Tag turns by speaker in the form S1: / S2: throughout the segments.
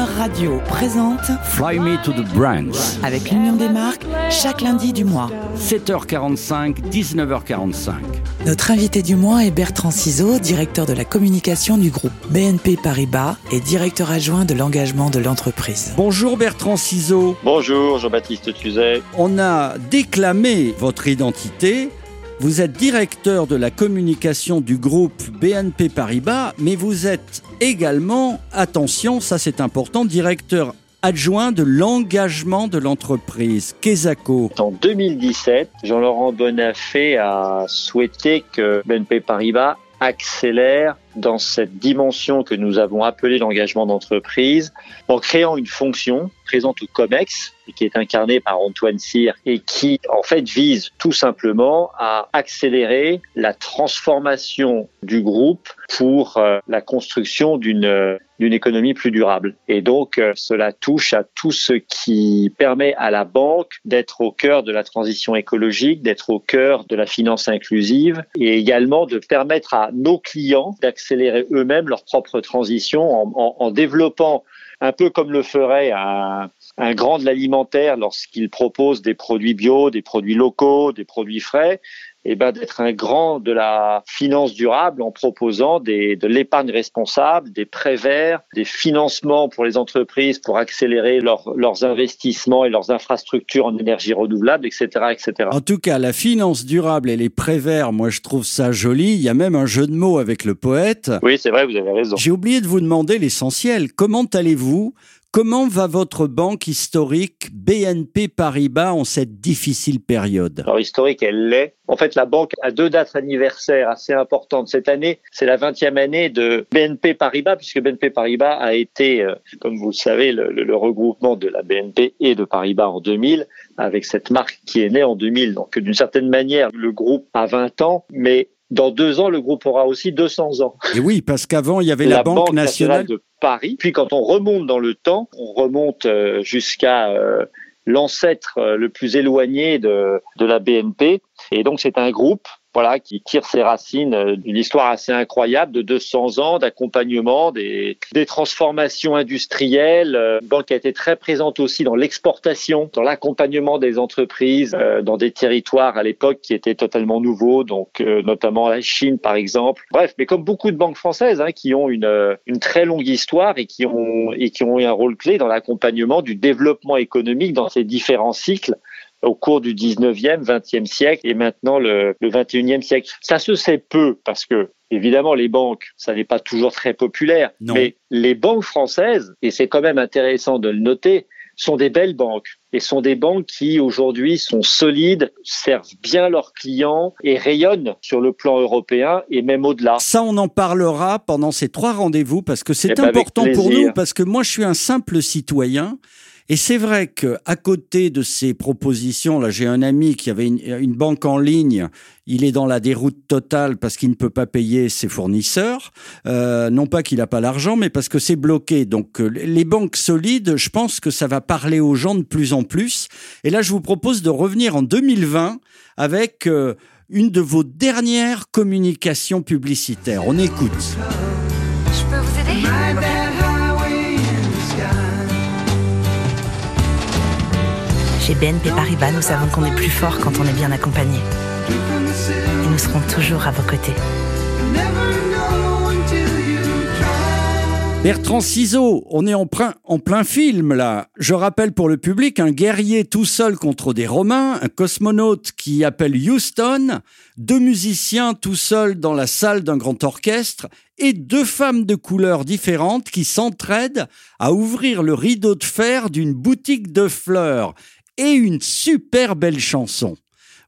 S1: Radio présente
S2: Fly Me to the Brands.
S1: avec l'Union des marques chaque lundi du mois.
S2: 7h45, 19h45.
S1: Notre invité du mois est Bertrand Ciseaux, directeur de la communication du groupe BNP Paribas et directeur adjoint de l'engagement de l'entreprise.
S2: Bonjour Bertrand Ciseaux.
S3: Bonjour Jean-Baptiste Tuzet.
S2: On a déclamé votre identité. Vous êtes directeur de la communication du groupe BNP Paribas, mais vous êtes également, attention, ça c'est important, directeur adjoint de l'engagement de l'entreprise, Kesako.
S3: En 2017, Jean-Laurent Bonafé a souhaité que BNP Paribas accélère dans cette dimension que nous avons appelée l'engagement d'entreprise en créant une fonction présente au COMEX et qui est incarnée par Antoine Cyr et qui en fait vise tout simplement à accélérer la transformation du groupe pour euh, la construction d'une euh, d'une économie plus durable. Et donc euh, cela touche à tout ce qui permet à la banque d'être au cœur de la transition écologique, d'être au cœur de la finance inclusive et également de permettre à nos clients d'accélérer eux-mêmes leur propre transition en, développant un peu comme le ferait un grand de l'alimentaire lorsqu'il propose des produits bio, des produits locaux, des produits frais, et ben d'être un grand de la finance durable en proposant des, de l'épargne responsable, des prêts verts, des financements pour les entreprises pour accélérer leur, leurs investissements et leurs infrastructures en énergie renouvelable, etc., etc.
S2: En tout cas, la finance durable et les prêts verts, moi je trouve ça joli. Il y a même un jeu de mots avec le poète.
S3: Oui, c'est vrai, vous avez raison.
S2: J'ai oublié de vous demander l'essentiel. Comment allez-vous Comment va votre banque historique BNP Paribas en cette difficile période?
S3: Alors historique, elle l'est. En fait, la banque a deux dates anniversaires assez importantes cette année. C'est la 20e année de BNP Paribas, puisque BNP Paribas a été, euh, comme vous le savez, le, le, le regroupement de la BNP et de Paribas en 2000, avec cette marque qui est née en 2000. Donc d'une certaine manière, le groupe a 20 ans, mais dans deux ans, le groupe aura aussi 200 ans.
S2: Et oui, parce qu'avant, il y avait la,
S3: la
S2: Banque,
S3: Banque
S2: nationale.
S3: de Paris. Puis quand on remonte dans le temps, on remonte euh, jusqu'à euh, l'ancêtre euh, le plus éloigné de, de la BNP. Et donc c'est un groupe voilà, qui tire ses racines euh, d'une histoire assez incroyable de 200 ans d'accompagnement, des, des transformations industrielles. Euh, Une banque qui a été très présente aussi dans l'exportation, dans l'accompagnement des entreprises, euh, dans des territoires à l'époque qui étaient totalement nouveaux, donc euh, notamment la Chine par exemple. Bref, mais comme beaucoup de banques françaises hein, qui ont une, euh, une très longue histoire et qui ont et qui ont eu un rôle clé dans l'accompagnement du développement économique dans ces différents cycles au cours du 19e, 20e siècle et maintenant le, le 21e siècle. Ça se sait peu parce que Évidemment, les banques, ça n'est pas toujours très populaire,
S2: Non.
S3: mais les banques françaises, et c'est quand même intéressant de le noter, sont des belles banques et sont des banques qui aujourd'hui sont solides, servent bien leurs clients et rayonnent sur le plan européen et même au-delà.
S2: Ça, on en parlera pendant ces trois rendez-vous parce que c'est
S3: Eh ben,
S2: important pour nous, parce que moi, je suis un simple citoyen. Et c'est vrai que à côté de ces propositions, là, j'ai un ami qui avait une, une banque en ligne. Il est dans la déroute totale parce qu'il ne peut pas payer ses fournisseurs. Euh, non pas qu'il n'a pas l'argent, mais parce que c'est bloqué. Donc, euh, les banques solides, je pense que ça va parler aux gens de plus en plus. Et là, je vous propose de revenir en 2020 avec euh, une de vos dernières communications publicitaires. On écoute.
S4: Je peux vous aider?
S5: Chez BNP Paribas, nous savons qu'on est plus fort quand on est bien accompagné. Et nous serons toujours à vos côtés.
S2: Bertrand Ciseaux, on est en plein, film là. Je rappelle pour le public un guerrier tout seul contre des Romains, un cosmonaute qui appelle Houston, deux musiciens tout seuls dans la salle d'un grand orchestre et deux femmes de couleurs différentes qui s'entraident à ouvrir le rideau de fer d'une boutique de fleurs et une super belle chanson.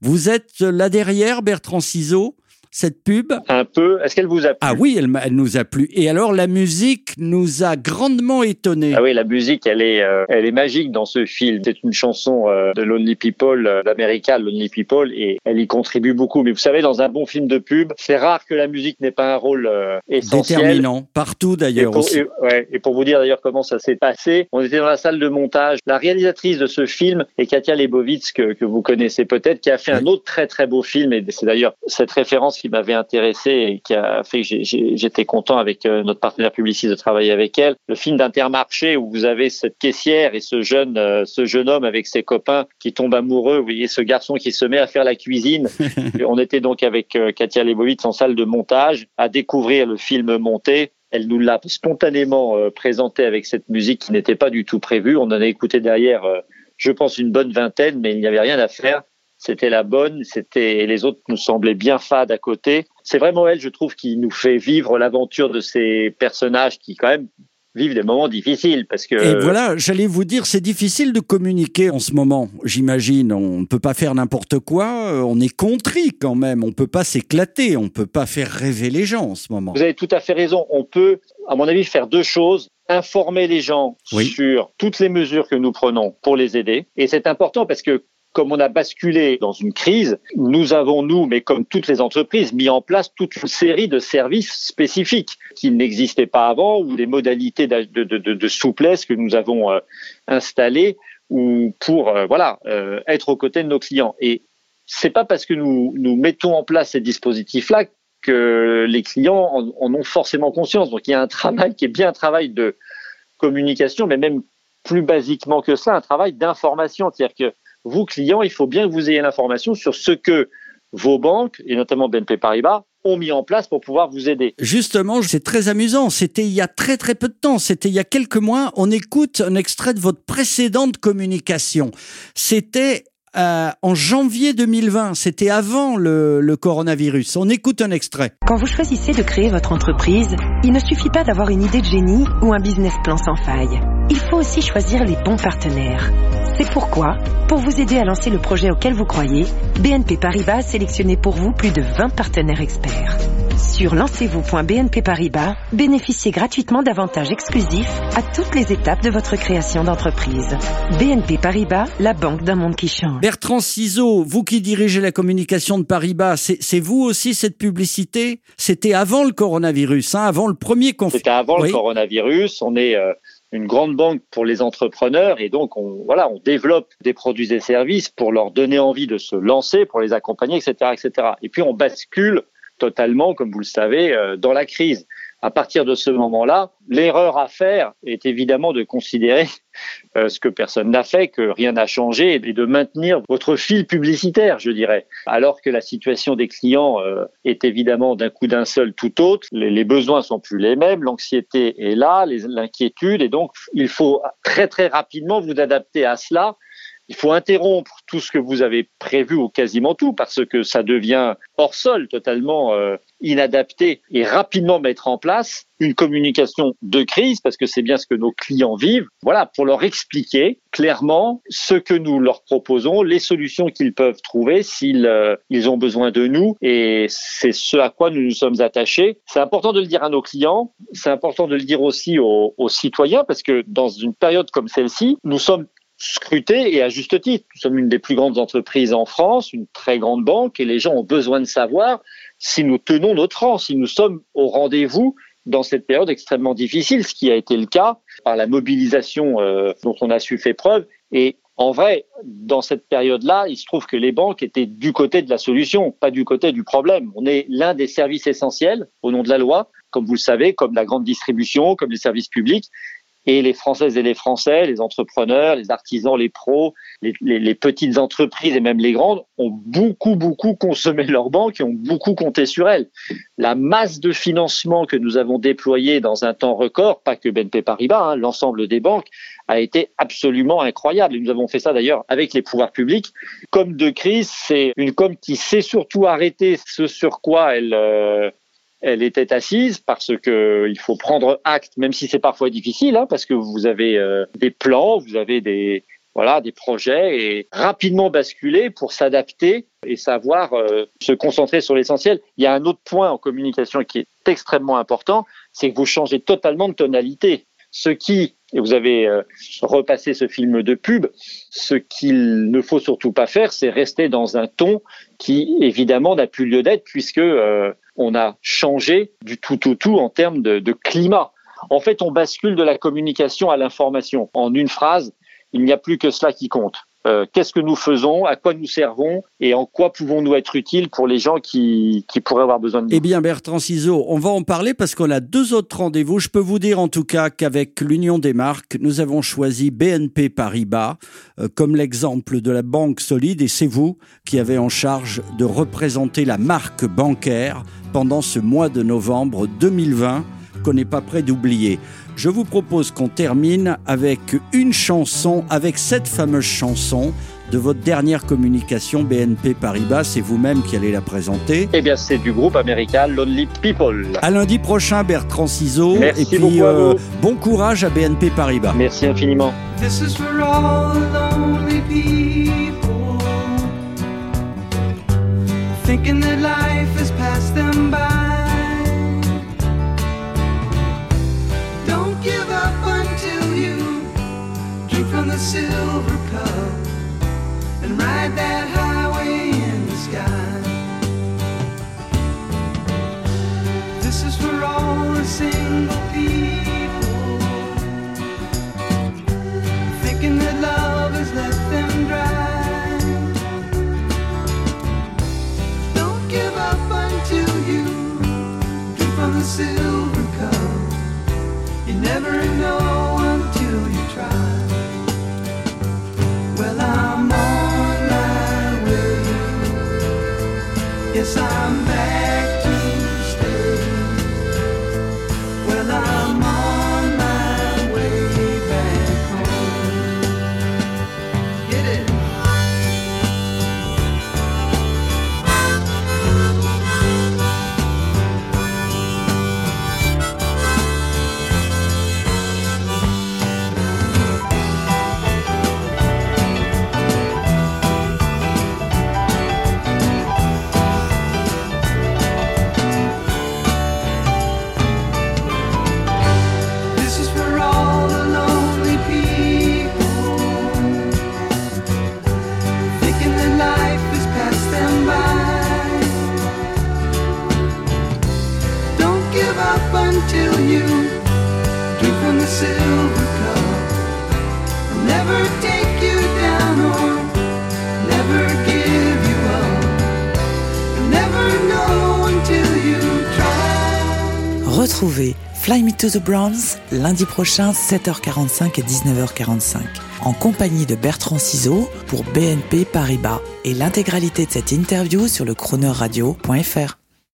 S2: Vous êtes là derrière, Bertrand Ciseaux, cette pub
S3: Un peu. Est-ce qu'elle vous a plu?
S2: Ah oui, elle, nous a plu. Et alors, la musique nous a grandement étonnés.
S3: Ah oui, la musique, elle est, euh, elle est magique dans ce film. C'est une chanson euh, de Lonely People, euh, d'America, Lonely People, et elle y contribue beaucoup. Mais vous savez, dans un bon film de pub, c'est rare que la musique n'ait pas un rôle euh, essentiel.
S2: Déterminant. Partout
S3: Et
S2: d'ailleurs aussi.
S3: et- ouais, et pour vous dire d'ailleurs comment ça s'est passé, on était dans la salle de montage. La réalisatrice de ce film est Katia Lebovitz, que, que vous connaissez peut-être, qui a fait un autre très très beau film, et c'est d'ailleurs cette référence qui m'avait intéressé et qui a fait que j'étais content avec euh, notre partenaire publiciste de travailler avec elle. Le film d'Intermarché où vous avez cette caissière et ce jeune, euh, ce jeune homme avec ses copains qui tombe amoureux. Vous voyez ce garçon qui se met à faire la cuisine. On était donc avec euh, Katia Lebovitz en salle de montage à découvrir le film monté. Elle nous l'a spontanément présenté avec cette musique qui n'était pas du tout prévue. On en a écouté derrière, je pense, une bonne vingtaine, mais il n'y avait rien à faire c'était la bonne, c'était les autres nous semblaient bien fades à côté. C'est vraiment elle, je trouve, qui nous fait vivre l'aventure de ces personnages qui quand même vivent des moments difficiles parce que
S2: et voilà j'allais vous dire c'est difficile de communiquer en ce moment j'imagine. On ne peut pas faire n'importe quoi euh, on est contrit quand même. On peut pas s'éclater on peut pas faire rêver les gens en ce moment.
S3: Vous avez tout à fait raison. On peut à mon avis faire deux choses. Informer les gens sur toutes les mesures que nous prenons pour les aider. Et c'est important parce que comme on a basculé dans une crise, nous avons, nous, mais comme toutes les entreprises, mis en place toute une série de services spécifiques qui n'existaient pas avant ou des modalités de, souplesse que nous avons euh, installées ou pour euh, voilà euh, être aux côtés de nos clients. Et c'est pas parce que nous, nous mettons en place ces dispositifs-là que les clients en, en, ont forcément conscience. Donc il y a un travail qui est bien un travail de communication, mais même plus basiquement que ça, un travail d'information. C'est-à-dire que vous, clients, il faut bien que vous ayez l'information sur ce que vos banques, et notamment BNP Paribas, ont mis en place pour pouvoir vous aider.
S2: Justement, c'est très amusant. C'était il y a très très peu de temps. C'était il y a quelques mois. On écoute un extrait de votre précédente communication. C'était euh, en janvier 2020. C'était avant le, le, coronavirus. On écoute un extrait.
S6: Quand vous choisissez de créer votre entreprise, il ne suffit pas d'avoir une idée de génie ou un business plan sans faille. Il faut aussi choisir les bons partenaires. C'est pourquoi, pour vous aider à lancer le projet auquel vous croyez, BNP Paribas a sélectionné pour vous plus de 20 partenaires experts. Sur lancez-vous.bnp Paribas, bénéficiez gratuitement d'avantages exclusifs à toutes les étapes de votre création d'entreprise. BNP Paribas, la banque d'un monde qui change.
S2: Bertrand Ciseaux, vous qui dirigez la communication de Paribas, c'est vous aussi cette publicité? C'était avant le coronavirus, hein, avant le premier confinement.
S3: C'était avant le coronavirus. On est euh, une grande banque pour les entrepreneurs et donc on voilà on développe des produits et services pour leur donner envie de se lancer, pour les accompagner, etc., etc. Et puis on bascule totalement, comme vous le savez, euh, dans la crise à partir de ce moment-là, l'erreur à faire est évidemment de considérer euh, ce que personne n'a fait, que rien n'a changé, et de maintenir votre fil publicitaire, je dirais. Alors que la situation des clients euh, est évidemment d'un coup d'un seul tout autre, les, les, besoins sont plus les mêmes, l'anxiété est là, l'inquiétude, et donc il faut très très rapidement vous adapter à cela il faut interrompre tout ce que vous avez prévu ou quasiment tout parce que ça devient hors sol, totalement euh, inadapté et rapidement mettre en place une communication de crise parce que c'est bien ce que nos clients vivent. Voilà, pour leur expliquer clairement ce que nous leur proposons, les solutions qu'ils peuvent trouver s'ils euh, ils ont besoin de nous et c'est ce à quoi nous nous sommes attachés. C'est important de le dire à nos clients, c'est important de le dire aussi aux, aux citoyens parce que dans une période comme celle-ci, nous sommes scruté et à juste titre. Nous sommes une des plus grandes entreprises en France, une très grande banque et les gens ont besoin de savoir si nous tenons notre rang, si nous sommes au rendez-vous dans cette période extrêmement difficile, ce qui a été le cas par la mobilisation euh, dont on a su faire preuve. Et en vrai, dans cette période-là, il se trouve que les banques étaient du côté de la solution, pas du côté du problème. On est l'un des services essentiels au nom de la loi, comme vous le savez, comme la grande distribution, comme les services publics. Et les Françaises et les Français, les entrepreneurs, les artisans, les pros, les, les, les, petites entreprises et même les grandes ont beaucoup, beaucoup consommé leurs banques et ont beaucoup compté sur elles. La masse de financement que nous avons déployé dans un temps record, pas que BNP Paribas, hein, l'ensemble des banques, a été absolument incroyable. Et nous avons fait ça d'ailleurs avec les pouvoirs publics. Comme de crise, c'est une com qui sait surtout arrêter ce sur quoi elle... Euh, elle était assise parce que il faut prendre acte, même si c'est parfois difficile, hein, parce que vous avez euh, des plans, vous avez des voilà des projets et rapidement basculer pour s'adapter et savoir euh, se concentrer sur l'essentiel. Il y a un autre point en communication qui est extrêmement important, c'est que vous changez totalement de tonalité. Ce qui, et vous avez euh, repassé ce film de pub, ce qu'il ne faut surtout pas faire, c'est rester dans un ton qui évidemment n'a plus lieu d'être puisque euh, on a changé du tout au tout en termes de, de climat. En fait, on bascule de la communication à l'information. En une phrase, il n'y a plus que cela qui compte. Euh, qu'est-ce que nous faisons, à quoi nous servons? Et en quoi pouvons-nous être utiles pour les gens qui, pourraient avoir besoin de nous?
S2: Eh bien, Bertrand Ciseaux, on va en parler parce qu'on a deux autres rendez-vous. Je peux vous dire en tout cas qu'avec l'Union des marques, nous avons choisi BNP Paribas euh, comme l'exemple de la banque solide et c'est vous qui avez en charge de représenter la marque bancaire pendant ce mois de novembre 2020 qu'on n'est pas prêt d'oublier. Je vous propose qu'on termine avec une chanson, avec cette fameuse chanson de votre dernière communication BNP Paribas. C'est vous-même qui allez la présenter.
S3: Eh bien, c'est du groupe américain Lonely People.
S2: À lundi prochain, Bertrand Ciseaux.
S3: Merci
S2: et puis,
S3: beaucoup à vous.
S2: bon courage à BNP Paribas.
S3: Merci infiniment.
S7: This is for all the lonely people thinking that life has passed them by. Silver
S1: Fly Me to the Bronze lundi prochain 7h45 et 19h45 en compagnie de Bertrand Ciseaux pour BNP Paribas et l'intégralité de cette interview sur le chroneurradio.fr.